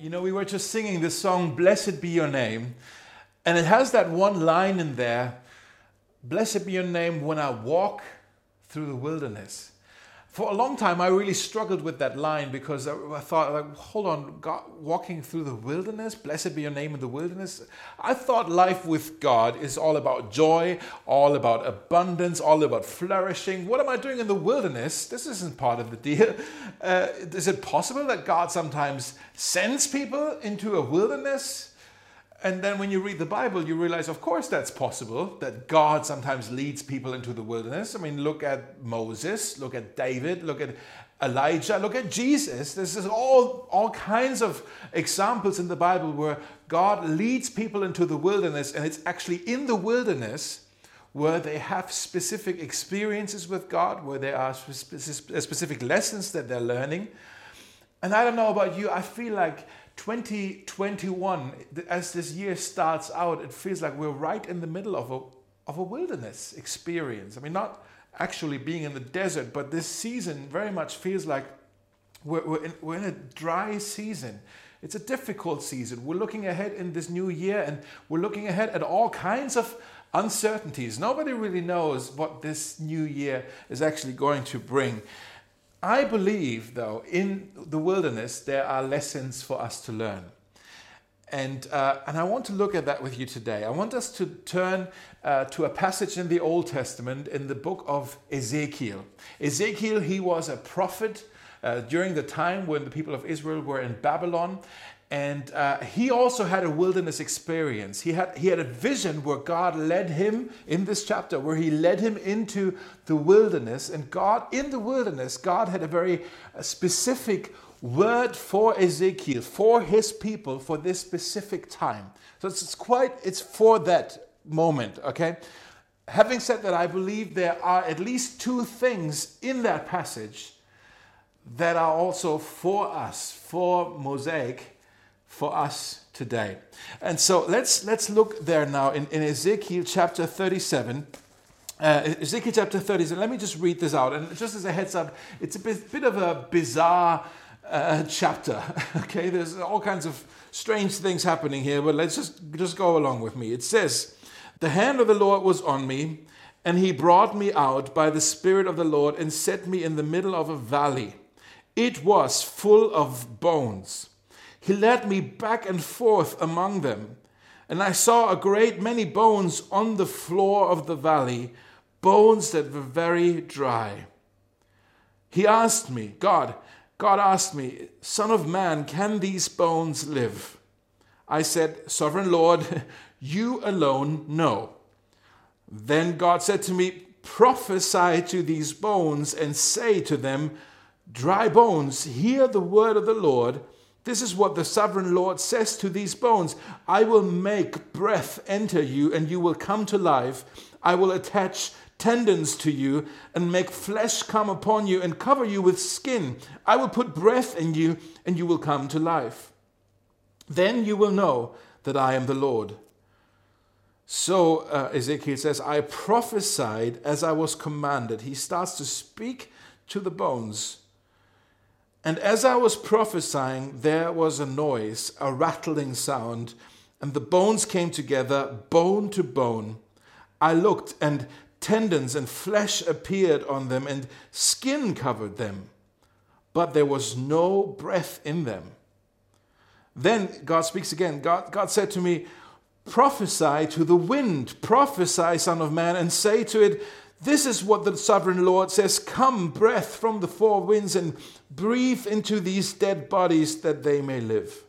You know, we were just singing this song, Blessed Be Your Name, and it has that one line in there Blessed be your name when I walk through the wilderness. For a long time, I really struggled with that line because I thought, like, hold on, God, walking through the wilderness, blessed be your name in the wilderness. I thought life with God is all about joy, all about abundance, all about flourishing. What am I doing in the wilderness? This isn't part of the deal. Uh, is it possible that God sometimes sends people into a wilderness? And then when you read the Bible, you realize, of course, that's possible, that God sometimes leads people into the wilderness. I mean, look at Moses, look at David, look at Elijah, look at Jesus. This is all, all kinds of examples in the Bible where God leads people into the wilderness, and it's actually in the wilderness where they have specific experiences with God, where there are specific lessons that they're learning. And I don't know about you, I feel like 2021, as this year starts out, it feels like we're right in the middle of a, of a wilderness experience. I mean, not actually being in the desert, but this season very much feels like we're, we're, in, we're in a dry season. It's a difficult season. We're looking ahead in this new year and we're looking ahead at all kinds of uncertainties. Nobody really knows what this new year is actually going to bring. I believe, though, in the wilderness, there are lessons for us to learn. And, uh, and I want to look at that with you today. I want us to turn uh, to a passage in the Old Testament in the book of Ezekiel. Ezekiel, he was a prophet uh, during the time when the people of Israel were in Babylon. And uh, he also had a wilderness experience. He had, he had a vision where God led him in this chapter, where he led him into the wilderness. And God, in the wilderness, God had a very uh, specific word for Ezekiel, for his people, for this specific time. So it's, it's quite, it's for that moment, okay? Having said that, I believe there are at least two things in that passage that are also for us, for Mosaic for us today. And so let's, let's look there now in, in Ezekiel chapter 37. Uh, Ezekiel chapter 37, let me just read this out. And just as a heads up, it's a bit, bit of a bizarre uh, chapter. okay, there's all kinds of strange things happening here, but let's just, just go along with me. It says, The hand of the Lord was on me, and he brought me out by the Spirit of the Lord and set me in the middle of a valley. It was full of bones. He led me back and forth among them, and I saw a great many bones on the floor of the valley, bones that were very dry. He asked me, God, God asked me, Son of man, can these bones live? I said, Sovereign Lord, you alone know. Then God said to me, Prophesy to these bones and say to them, Dry bones, hear the word of the Lord. This is what the sovereign Lord says to these bones I will make breath enter you, and you will come to life. I will attach tendons to you and make flesh come upon you and cover you with skin. I will put breath in you, and you will come to life. Then you will know that I am the Lord. So uh, Ezekiel says, I prophesied as I was commanded. He starts to speak to the bones. And as I was prophesying, there was a noise, a rattling sound, and the bones came together, bone to bone. I looked, and tendons and flesh appeared on them, and skin covered them, but there was no breath in them. Then God speaks again. God, God said to me, Prophesy to the wind, prophesy, Son of Man, and say to it, this is what the sovereign Lord says Come, breath from the four winds, and breathe into these dead bodies that they may live.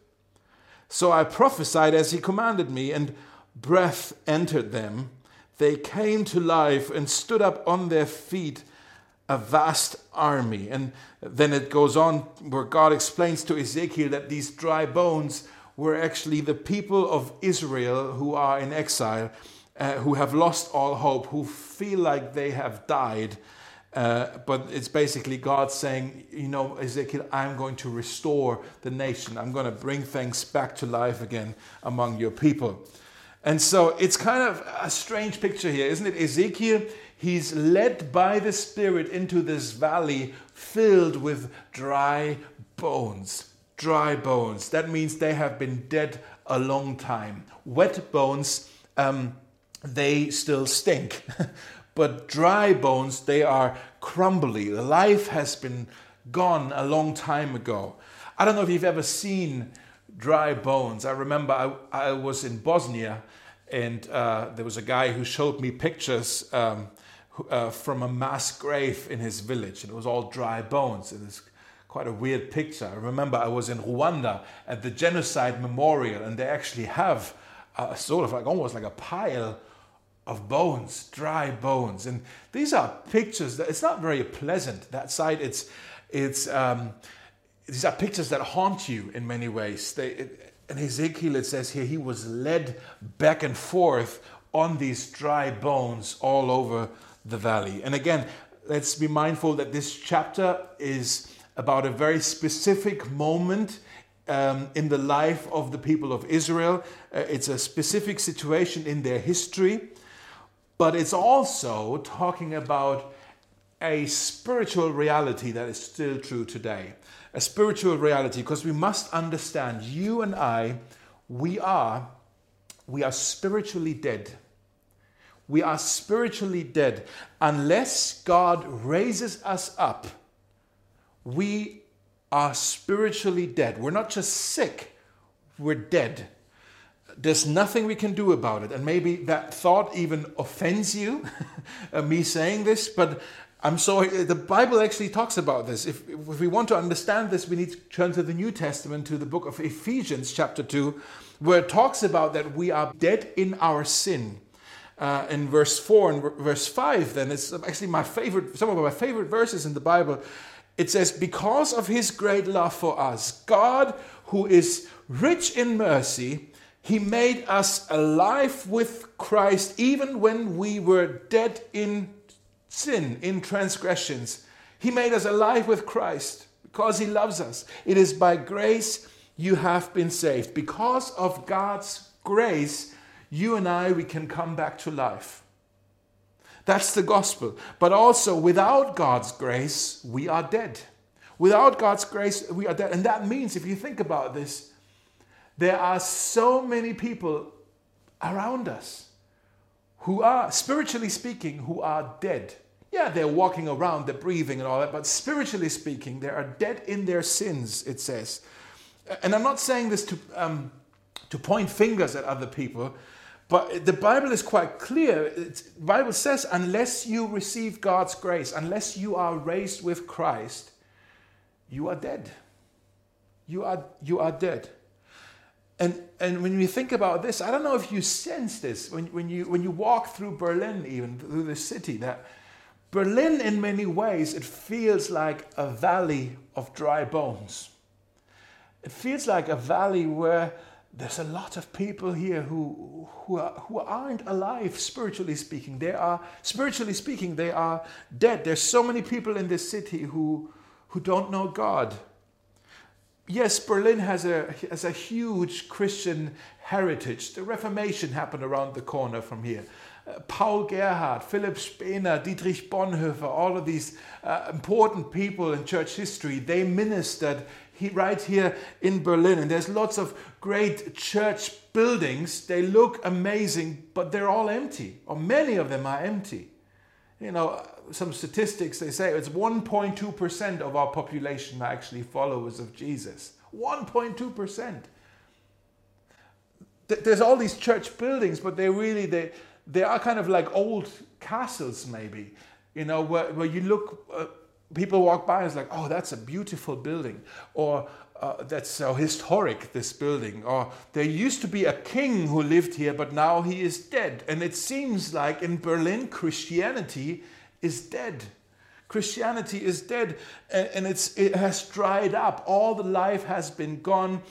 So I prophesied as he commanded me, and breath entered them. They came to life and stood up on their feet, a vast army. And then it goes on where God explains to Ezekiel that these dry bones were actually the people of Israel who are in exile uh, who have lost all hope, who feel like they have died. Uh, but it's basically God saying, you know, Ezekiel, I'm going to restore the nation. I'm going to bring things back to life again among your people. And so it's kind of a strange picture here, isn't it? Ezekiel, he's led by the Spirit into this valley filled with dry bones. dry bones. That means they have been dead a long time. Wet bones, um, they still stink. but dry bones, they are crumbly. Life has been gone a long time ago. I don't know if you've ever seen dry bones. I remember I, I was in Bosnia and uh, there was a guy who showed me pictures um, uh, from a mass grave in his village, and it was all dry bones. It was quite a weird picture. I remember I was in Rwanda at the genocide memorial, and they actually have a, sort of like almost like a pile of bones, dry bones, and these are pictures that it's not very pleasant. That side, it's it's um, these are pictures that haunt you in many ways. They, it, in Ezekiel, it says here, he was led back and forth on these dry bones all over the valley. And again, let's be mindful that this chapter is about a very specific moment um, in the life of the people of Israel. Uh, it's a specific situation in their history, but it's also talking about a spiritual reality that is still true today a spiritual reality because we must understand you and I, we are, we are spiritually dead. We are spiritually dead. Unless God raises us up, we are spiritually dead. We're not just sick, we're dead. There's nothing we can do about it. And maybe that thought even offends you, me saying this, but I'm sorry, the Bible actually talks about this. If, if, we want to understand this, we need to turn to the New Testament, to the book of Ephesians, chapter 2, where it talks about that we are dead in our sin. Uh, in verse 4 and verse 5, then it's actually my favorite, some of my favorite verses in the Bible. It says, Because of his great love for us, God, who is rich in mercy, he made us alive with Christ even when we were dead in sin, in transgressions. He made us alive with Christ because He loves us. It is by grace you have been saved. Because of God's grace, you and I, we can come back to life. That's the gospel. But also, without God's grace, we are dead. Without God's grace, we are dead. And that means, if you think about this, there are so many people around us who are, spiritually speaking, who are dead. Yeah, they're walking around, they're breathing and all that, but spiritually speaking, they are dead in their sins, it says. And I'm not saying this to, um, to point fingers at other people, but the Bible is quite clear. the Bible says, unless you receive God's grace, unless you are raised with Christ, you are dead. You are, you are dead. And, and when you think about this, I don't know if you sense this when, when, you, when you walk through Berlin, even through the city, that Berlin, in many ways, it feels like a valley of dry bones. It feels like a valley where there's a lot of people here who, who, are, who aren't alive, spiritually speaking. They are, spiritually speaking, they are dead. There's so many people in this city who, who don't know God yes, Berlin has a, has a huge Christian heritage. The Reformation happened around the corner from here. Uh, Paul Gerhardt, Philipp Spener, Dietrich Bonhoeffer, all of these uh, important people in church history, they ministered he, right here in Berlin. And there's lots of great church buildings. They look amazing, but they're all empty, or many of them are empty. You know, some statistics, they say it's 1.2% of our population are actually followers of Jesus. 1.2%. There's all these church buildings, but they're really, they, they are kind of like old castles maybe, you know, where, where you look, uh, people walk by and it's like, oh, that's a beautiful building. Or uh, that's so historic, this building. Or there used to be a king who lived here, but now he is dead. And it seems like in Berlin, Christianity is dead. Christianity is dead and it's, it has dried up. All the life has been gone.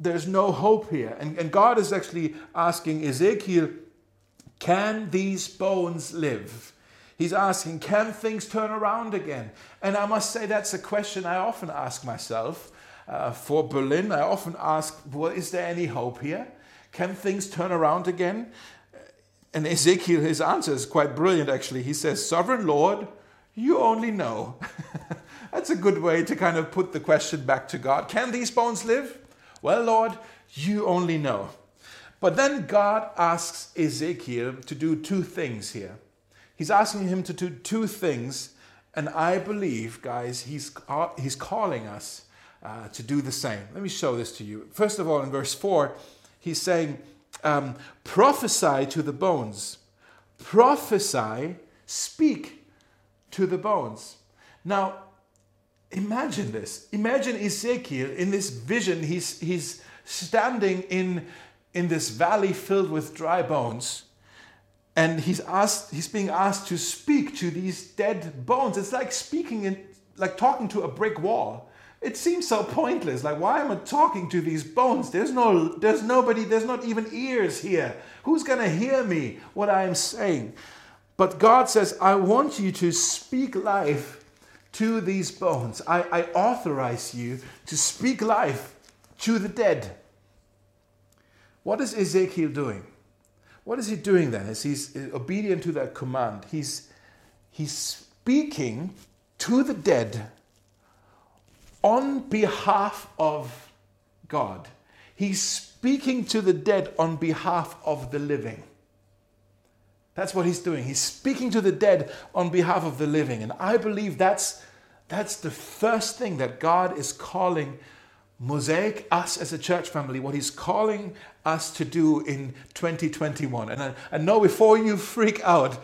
There's no hope here. And, and God is actually asking Ezekiel, can these bones live? He's asking, can things turn around again? And I must say, that's a question I often ask myself. Uh, for Berlin, I often ask, well, is there any hope here? Can things turn around again? And Ezekiel, his answer is quite brilliant actually. He says, Sovereign Lord, You only know. That's a good way to kind of put the question back to God. Can these bones live? Well, Lord, you only know. But then God asks Ezekiel to do two things here. He's asking him to do two things, and I believe, guys, he's, uh, he's calling us uh, to do the same. Let me show this to you. First of all, in verse 4, he's saying, um, Prophesy to the bones. Prophesy, speak to the bones. Now, imagine this. Imagine Ezekiel in this vision. He's, he's standing in, in this valley filled with dry bones. And he's asked, he's being asked to speak to these dead bones. It's like speaking in, like talking to a brick wall. It seems so pointless. Like, why am I talking to these bones? There's no, there's nobody, there's not even ears here. Who's gonna hear me what I am saying? But God says, I want you to speak life to these bones. I, I authorize you to speak life to the dead. What is Ezekiel doing? What is he doing then? As he's uh, obedient to that command, he's, he's speaking to the dead on behalf of God. He's speaking to the dead on behalf of the living. That's what he's doing. He's speaking to the dead on behalf of the living. And I believe that's, that's the first thing that God is calling Mosaic, us as a church family, what he's calling us to do in 2021. And I, I know before you freak out,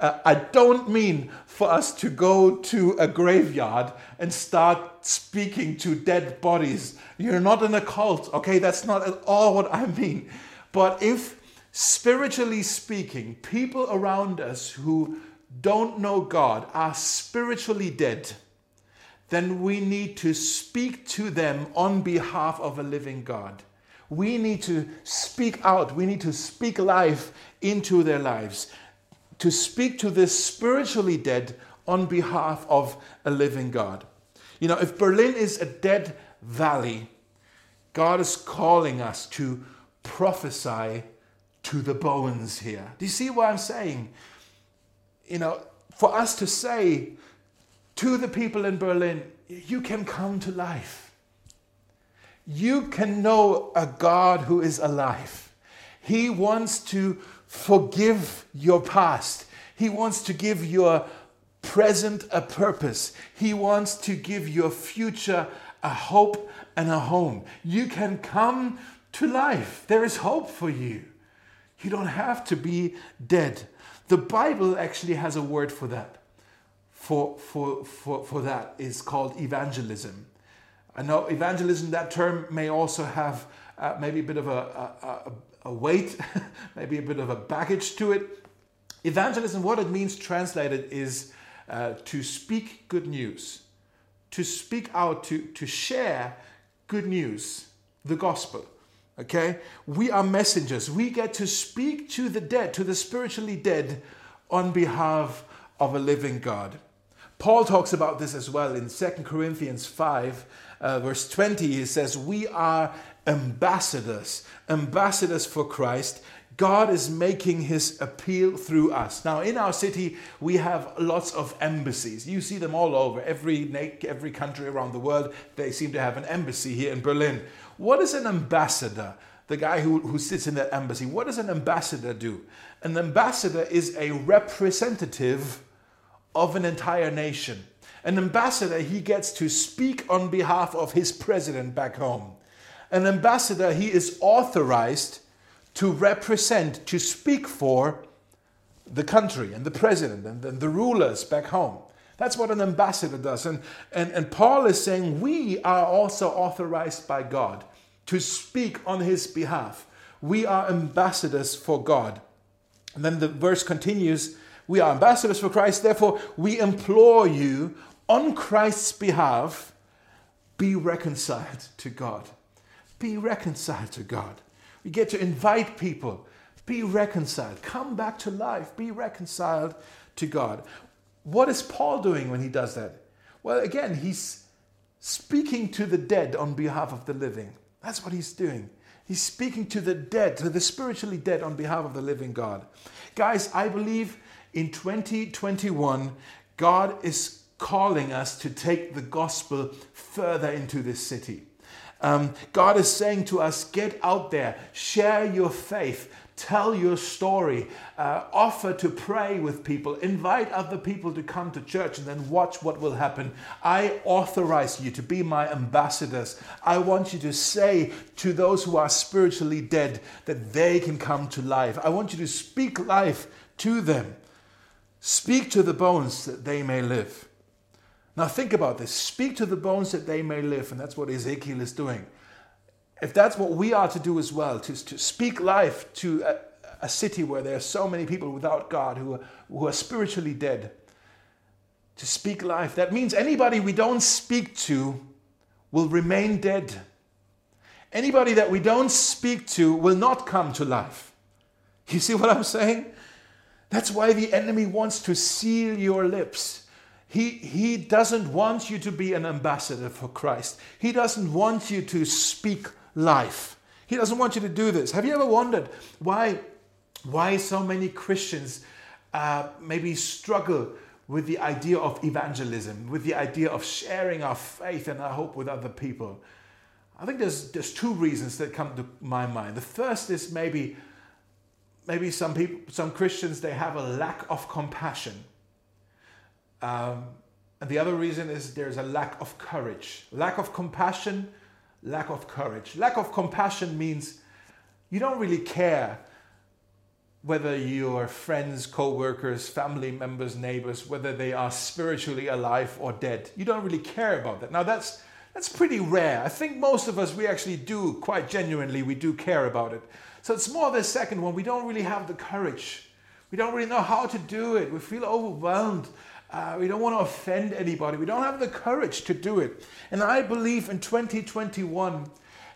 uh, I don't mean for us to go to a graveyard and start speaking to dead bodies. You're not in a cult, okay? That's not at all what I mean. But if, spiritually speaking, people around us who don't know God are spiritually dead, then we need to speak to them on behalf of a living God. We need to speak out, we need to speak life into their lives, to speak to the spiritually dead on behalf of a living God. You know, if Berlin is a dead valley, God is calling us to prophesy to the bones here. Do you see what I'm saying? You know, for us to say, to the people in Berlin, you can come to life. You can know a God who is alive. He wants to forgive your past. He wants to give your present a purpose. He wants to give your future a hope and a home. You can come to life. There is hope for you. You don't have to be dead. The Bible actually has a word for that for, for, for, for that is called evangelism. I know evangelism, that term may also have uh, maybe a bit of a, a, a weight, maybe a bit of a baggage to it. Evangelism, what it means translated, is uh, to speak good news, to speak out, to, to share good news, the gospel. Okay? We are messengers. We get to speak to the dead, to the spiritually dead, on behalf of a living God. Paul talks about this as well in 2 Corinthians 5, uh, verse 20. He says, We are ambassadors, ambassadors for Christ. God is making his appeal through us. Now, in our city, we have lots of embassies. You see them all over. Every, every country around the world, they seem to have an embassy here in Berlin. What is an ambassador? The guy who, who sits in that embassy. What does an ambassador do? An ambassador is a representative of an entire nation. An ambassador, he gets to speak on behalf of his president back home. An ambassador, he is authorized to represent, to speak for the country and the president and the, the rulers back home. That's what an ambassador does. And, and, and Paul is saying we are also authorized by God to speak on his behalf. We are ambassadors for God. And then the verse continues we are ambassadors for Christ. Therefore, we implore you on Christ's behalf be reconciled to God. Be reconciled to God. We get to invite people. Be reconciled. Come back to life. Be reconciled to God. What is Paul doing when he does that? Well, again, he's speaking to the dead on behalf of the living. That's what he's doing. He's speaking to the dead, to the spiritually dead on behalf of the living God. Guys, I believe in 2021, God is calling us to take the gospel further into this city. Um, God is saying to us, get out there, share your faith, tell your story, uh, offer to pray with people, invite other people to come to church, and then watch what will happen. I authorize you to be my ambassadors. I want you to say to those who are spiritually dead that they can come to life. I want you to speak life to them. Speak to the bones that they may live. Now, think about this. Speak to the bones that they may live. And that's what Ezekiel is doing. If that's what we are to do as well, to, to speak life to a, a city where there are so many people without God who who are spiritually dead, to speak life, that means anybody we don't speak to will remain dead. Anybody that we don't speak to will not come to life. You see what I'm saying? That's why the enemy wants to seal your lips. He, he doesn't want you to be an ambassador for Christ. He doesn't want you to speak life. He doesn't want you to do this. Have you ever wondered why, why so many Christians uh, maybe struggle with the idea of evangelism, with the idea of sharing our faith and our hope with other people? I think there's, there's two reasons that come to my mind. The first is maybe, maybe some people, some Christians, they have a lack of compassion um, and the other reason is there's a lack of courage, lack of compassion, lack of courage. Lack of compassion means you don't really care whether your friends, co workers, family members, neighbors, whether they are spiritually alive or dead. You don't really care about that. Now, that's, that's pretty rare. I think most of us, we actually do, quite genuinely, we do care about it. So it's more the second one. We don't really have the courage. We don't really know how to do it. We feel overwhelmed uh, we don't want to offend anybody. We don't have the courage to do it. And I believe in 2021,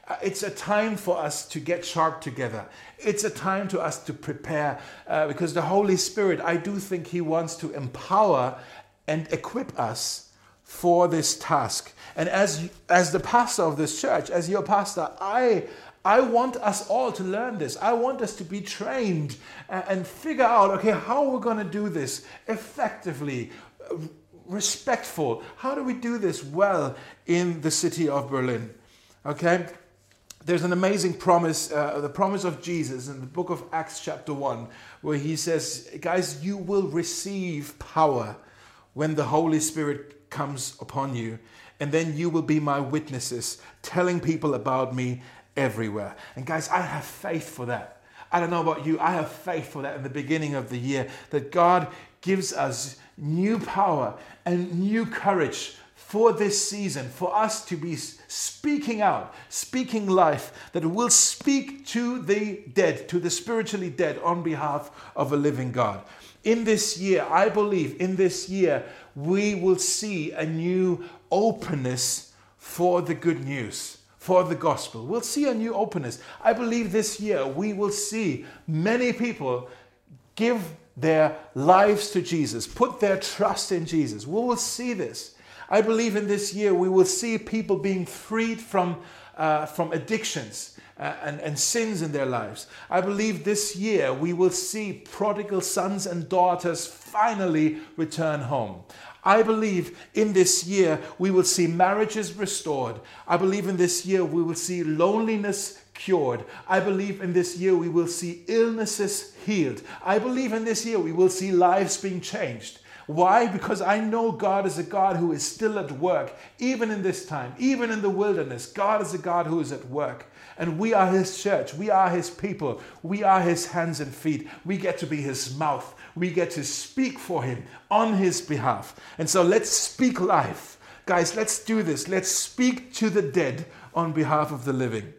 uh, it's a time for us to get sharp together. It's a time to us to prepare uh, because the Holy Spirit, I do think He wants to empower and equip us for this task. And as, as the pastor of this church, as your pastor, I, I want us all to learn this. I want us to be trained and figure out, okay, how we're going to do this effectively, respectful. How do we do this well in the city of Berlin? Okay? There's an amazing promise, uh, the promise of Jesus in the book of Acts, chapter 1, where he says, Guys, you will receive power when the Holy Spirit comes upon you, and then you will be my witnesses, telling people about me everywhere. And guys, I have faith for that. I don't know about you, I have faith for that in the beginning of the year that God gives us new power and new courage for this season, for us to be speaking out, speaking life, that will speak to the dead, to the spiritually dead on behalf of a living God. In this year, I believe in this year, we will see a new openness for the good news for the gospel. We'll see a new openness. I believe this year we will see many people give their lives to Jesus, put their trust in Jesus. We will see this. I believe in this year we will see people being freed from, uh, from addictions. Uh, and, and sins in their lives. I believe this year we will see prodigal sons and daughters finally return home. I believe in this year we will see marriages restored. I believe in this year we will see loneliness cured. I believe in this year we will see illnesses healed. I believe in this year we will see lives being changed. Why? Because I know God is a God who is still at work, even in this time, even in the wilderness. God is a God who is at work. And we are His church. We are His people. We are His hands and feet. We get to be His mouth we get to speak for him on his behalf. And so let's speak life. Guys, let's do this. Let's speak to the dead on behalf of the living.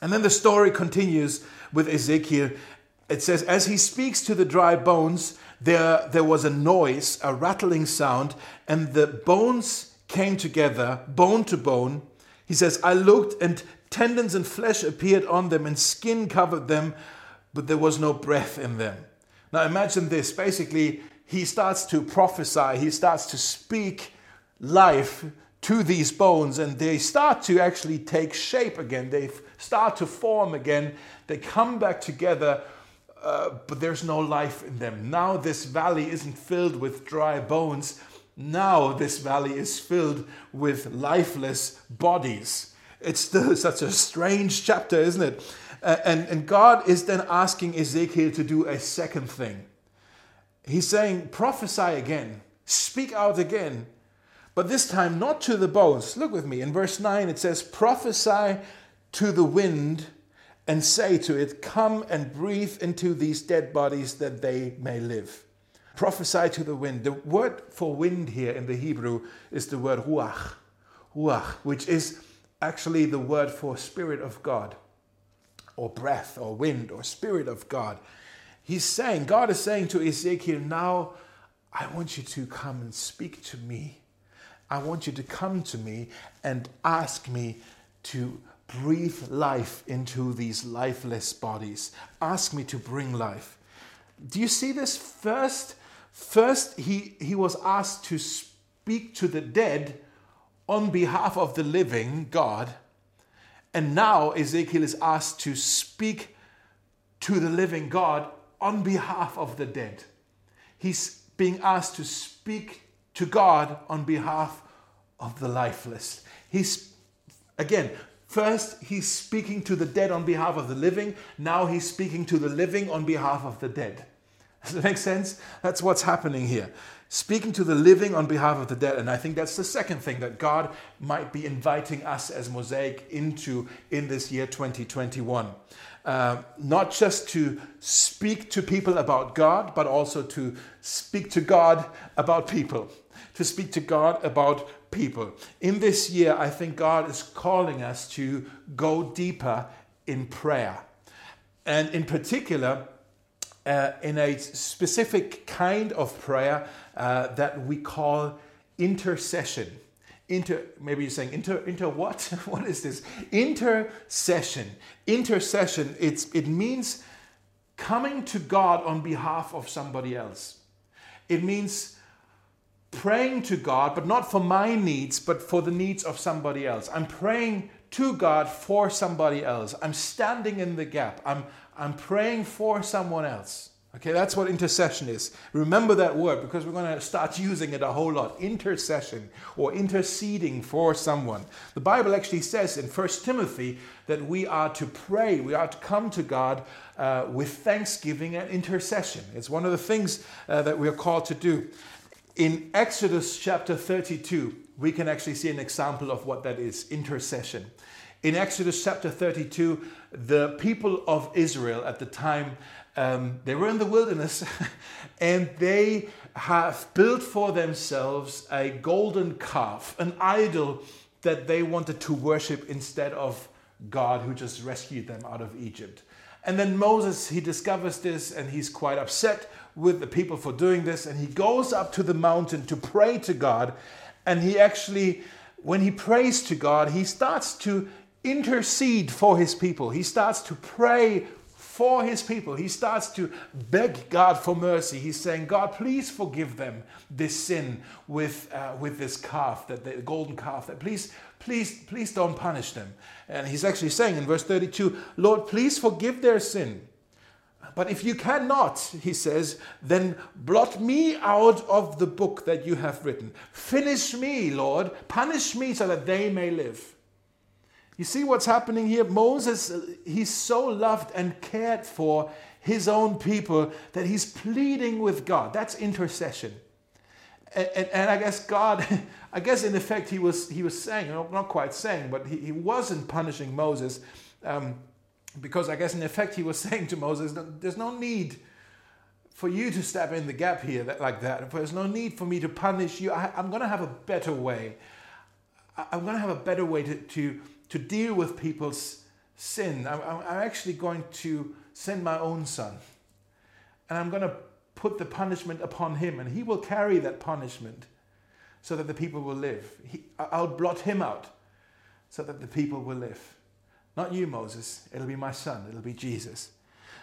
And then the story continues with Ezekiel. It says, As he speaks to the dry bones, there, there was a noise, a rattling sound, and the bones came together, bone to bone. He says, I looked, and tendons and flesh appeared on them, and skin covered them, but there was no breath in them. Now imagine this. Basically, he starts to prophesy, he starts to speak life to these bones, and they start to actually take shape again. They start to form again. They come back together uh, but there's no life in them. Now this valley isn't filled with dry bones. Now this valley is filled with lifeless bodies. It's still such a strange chapter, isn't it? Uh, and, and God is then asking Ezekiel to do a second thing. He's saying, prophesy again, speak out again, but this time not to the bones. Look with me. In verse 9, it says, prophesy to the wind and say to it, Come and breathe into these dead bodies that they may live. Prophesy to the wind. The word for wind here in the Hebrew is the word ruach, ruach, which is actually the word for spirit of God, or breath, or wind, or spirit of God. He's saying, God is saying to Ezekiel, Now I want you to come and speak to me. I want you to come to me and ask me to breathe life into these lifeless bodies. Ask me to bring life. Do you see this? First, first he, he was asked to speak to the dead on behalf of the living God. And now Ezekiel is asked to speak to the living God on behalf of the dead. He's being asked to speak to God on behalf of the lifeless. He's, again, First, he's speaking to the dead on behalf of the living. Now he's speaking to the living on behalf of the dead. Does that make sense? That's what's happening here. Speaking to the living on behalf of the dead. And I think that's the second thing that God might be inviting us as Mosaic into in this year 2021. Uh, not just to speak to people about God, but also to speak to God about people. To speak to God about people. In this year, I think God is calling us to go deeper in prayer. And in particular, uh, in a specific kind of prayer uh, that we call intercession. Inter, maybe you're saying inter, inter what? what is this? Intercession. Intercession. It's it means coming to God on behalf of somebody else. It means praying to God, but not for my needs, but for the needs of somebody else. I'm praying to God for somebody else. I'm standing in the gap. I'm, I'm praying for someone else. Okay, that's what intercession is. Remember that word because we're going to start using it a whole lot. Intercession or interceding for someone. The Bible actually says in 1 Timothy that we are to pray, we are to come to God uh, with thanksgiving and intercession. It's one of the things uh, that we are called to do. In Exodus chapter 32, we can actually see an example of what that is intercession. In Exodus chapter 32, the people of Israel at the time, um, they were in the wilderness and they have built for themselves a golden calf, an idol that they wanted to worship instead of God who just rescued them out of Egypt. And then Moses, he discovers this and he's quite upset with the people for doing this. And he goes up to the mountain to pray to God. And he actually, when he prays to God, he starts to intercede for his people. He starts to pray for his people. He starts to beg God for mercy. He's saying, God, please forgive them this sin with, uh, with this calf, that the golden calf. That please, please, please don't punish them. And he's actually saying in verse 32, Lord, please forgive their sin. But if you cannot, he says, then blot me out of the book that you have written. Finish me, Lord. Punish me so that they may live. You see what's happening here? Moses, he's so loved and cared for his own people that he's pleading with God. That's intercession. And, and, and, I guess God, I guess in effect, he was, he was saying, not quite saying, but he, he wasn't punishing Moses. Um, because I guess in effect he was saying to Moses, there's no need for you to step in the gap here that, like that. There's no need for me to punish you. I, am going to have a better way. I, am going to have a better way to, to, to deal with people's sin. I'm, I'm actually going to send my own son. And I'm going to put the punishment upon him, and he will carry that punishment so that the people will live. He, I'll blot him out so that the people will live. Not you, Moses. It'll be my son. It'll be Jesus.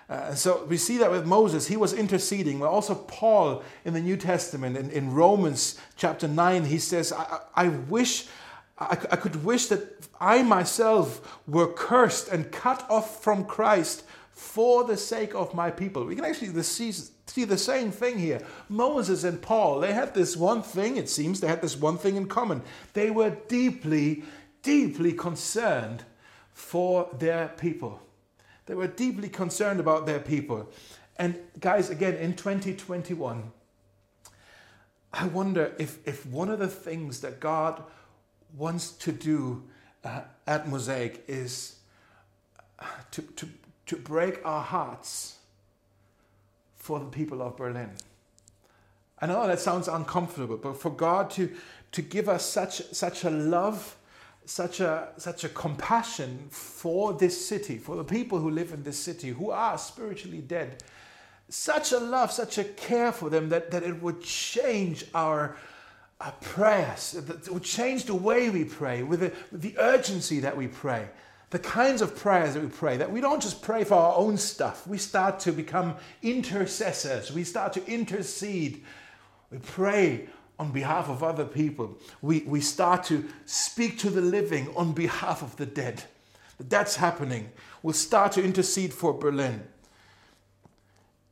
Uh, so we see that with Moses, he was interceding. But also, Paul in the New Testament, in, in Romans chapter 9, he says, I, I wish I, I could wish that I myself were cursed and cut off from Christ for the sake of my people. We can actually see, see the same thing here. Moses and Paul, they had this one thing, it seems, they had this one thing in common. They were deeply, deeply concerned for their people. They were deeply concerned about their people. And guys, again, in 2021, I wonder if, if one of the things that God wants to do uh, at Mosaic is uh, to, to, to break our hearts for the people of Berlin. I know that sounds uncomfortable, but for God to, to give us such, such a love, such a, such a compassion for this city, for the people who live in this city, who are spiritually dead, such a love, such a care for them that, that it would change our, our prayer It would change the way we pray, with the, with the urgency that we pray. The kinds of prayers that we pray, that we don't just pray for our own stuff. We start to become intercessors. We start to intercede. We pray on behalf of other people. We, we start to speak to the living on behalf of the dead. That's happening. We'll start to intercede for Berlin.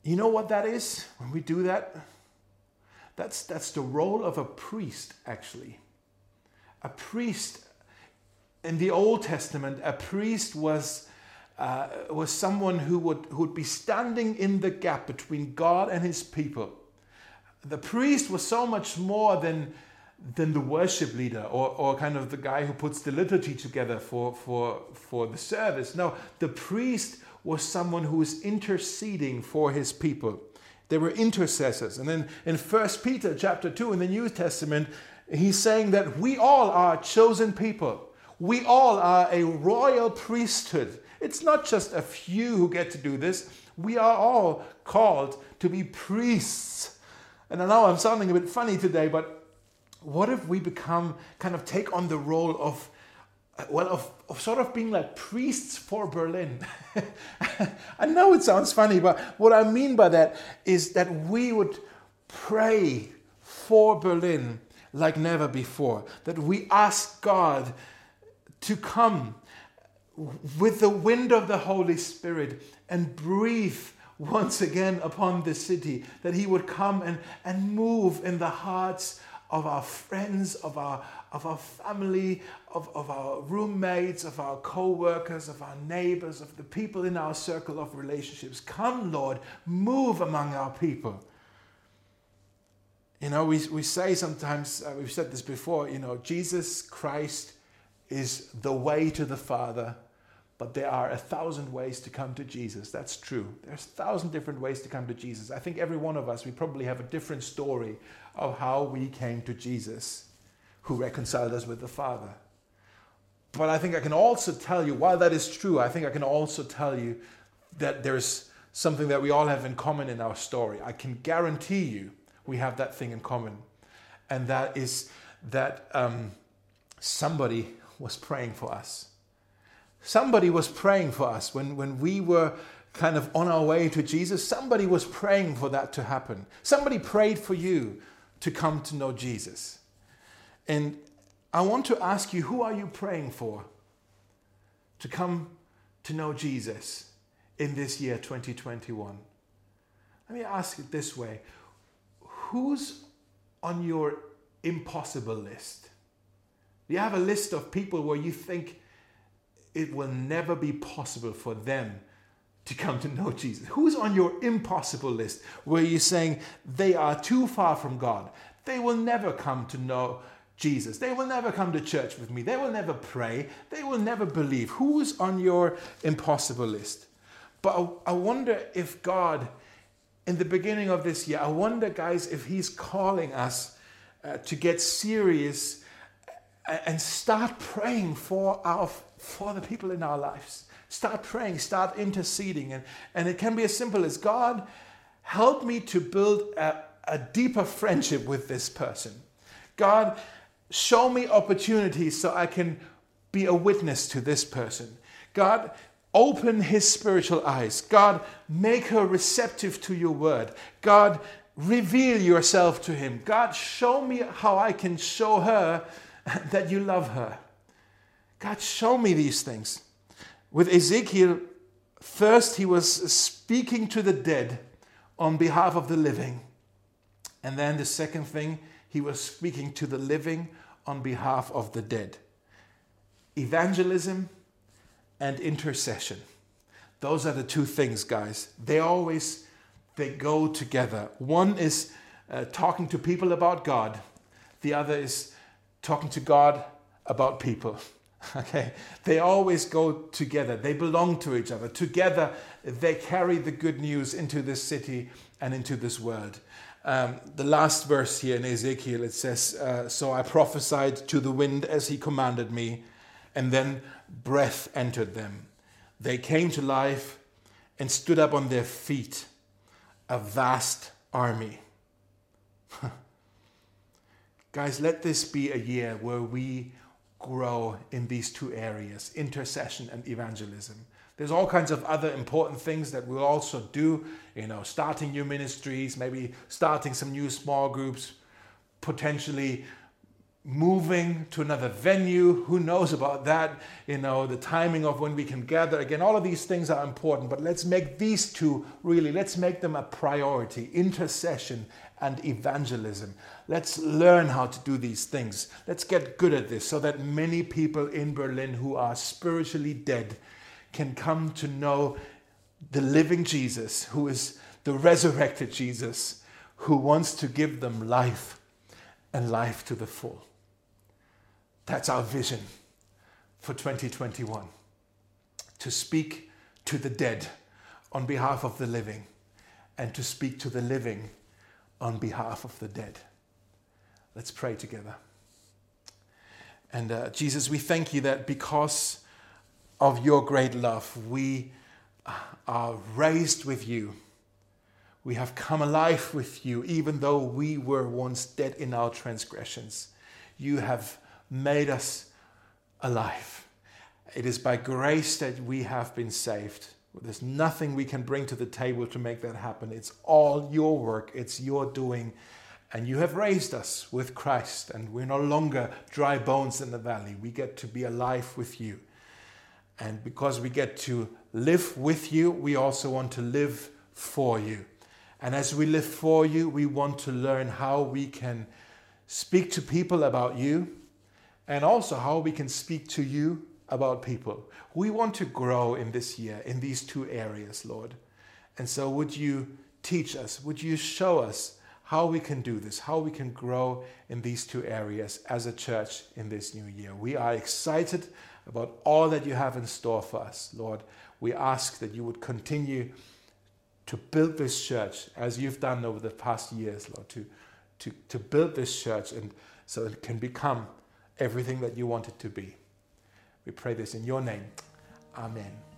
You know what that is when we do that? That's, that's the role of a priest, actually. A priest in the Old Testament, a priest was, uh, was someone who would, who would be standing in the gap between God and his people. The priest was so much more than, than the worship leader or, or kind of the guy who puts the liturgy together for, for, for the service. No, the priest was someone who was interceding for his people. They were intercessors. And then in 1 Peter chapter 2 in the New Testament, he's saying that we all are chosen people. We all are a royal priesthood. It's not just a few who get to do this. We are all called to be priests. And I know I'm sounding a bit funny today, but what if we become kind of take on the role of well, of, of sort of being like priests for Berlin. I know it sounds funny, but what I mean by that is that we would pray for Berlin like never before, that we ask God to come with the wind of the Holy Spirit and breathe once again upon the city, that He would come and, and move in the hearts of our friends, of our, of our family, of, of our roommates, of our co workers, of our neighbors, of the people in our circle of relationships. Come, Lord, move among our people. You know, we, we say sometimes, uh, we've said this before, you know, Jesus Christ is the way to the Father, but there are a thousand ways to come to Jesus. That's true. There's a thousand different ways to come to Jesus. I think every one of us, we probably have a different story of how we came to Jesus, who reconciled us with the Father. But I think I can also tell you, while that is true, I think I can also tell you that there's something that we all have in common in our story. I can guarantee you we have that thing in common. And that is that um, somebody was praying for us. Somebody was praying for us when, when we were kind of on our way to Jesus. Somebody was praying for that to happen. Somebody prayed for you to come to know Jesus. And I want to ask you who are you praying for to come to know Jesus in this year 2021? Let me ask it this way Who's on your impossible list? Do you have a list of people where you think it will never be possible for them to come to know Jesus? Who's on your impossible list where you're saying they are too far from God? They will never come to know Jesus. They will never come to church with me. They will never pray. They will never believe. Who's on your impossible list? But I wonder if God, in the beginning of this year, I wonder, guys, if He's calling us uh, to get serious and start praying for our for the people in our lives. Start praying, start interceding. And, and it can be as simple as God, help me to build a, a deeper friendship with this person. God, show me opportunities so I can be a witness to this person. God, open his spiritual eyes. God, make her receptive to your word. God, reveal yourself to him. God, show me how I can show her that you love her. God, show me these things. With Ezekiel, first he was speaking to the dead on behalf of the living. And then the second thing, he was speaking to the living on behalf of the dead. Evangelism and intercession. Those are the two things, guys. They always they go together. One is uh, talking to people about God. The other is talking to God about people. Okay, they always go together. They belong to each other. Together, they carry the good news into this city and into this world. Um, the last verse here in Ezekiel it says, uh, So I prophesied to the wind as he commanded me, and then breath entered them. They came to life and stood up on their feet, a vast army. Guys, let this be a year where we grow in these two areas intercession and evangelism. There's all kinds of other important things that we'll also do, you know, starting new ministries, maybe starting some new small groups, potentially moving to another venue. Who knows about that? You know, the timing of when we can gather. Again, all of these things are important, but let's make these two really, let's make them a priority intercession and evangelism. Let's learn how to do these things. Let's get good at this so that many people in Berlin who are spiritually dead can come to know the living Jesus, who is the resurrected Jesus, who wants to give them life and life to the full. That's our vision for 2021 to speak to the dead on behalf of the living and to speak to the living on behalf of the dead. Let's pray together. And uh, Jesus, we thank you that because of your great love, we are raised with you. We have come alive with you, even though we were once dead in our transgressions. You have made us alive. It is by grace that we have been saved. There's nothing we can bring to the table to make that happen. It's all your work, it's your doing. And you have raised us with Christ, and we're no longer dry bones in the valley. We get to be alive with you. And because we get to live with you, we also want to live for you. And as we live for you, we want to learn how we can speak to people about you and also how we can speak to you about people. We want to grow in this year in these two areas, Lord. And so, would you teach us? Would you show us how we can do this, how we can grow in these two areas as a church in this new year? We are excited about all that you have in store for us, Lord. We ask that you would continue to build this church as you've done over the past years, Lord, to, to, to build this church and so it can become everything that you want it to be. We pray this in your name. Amen.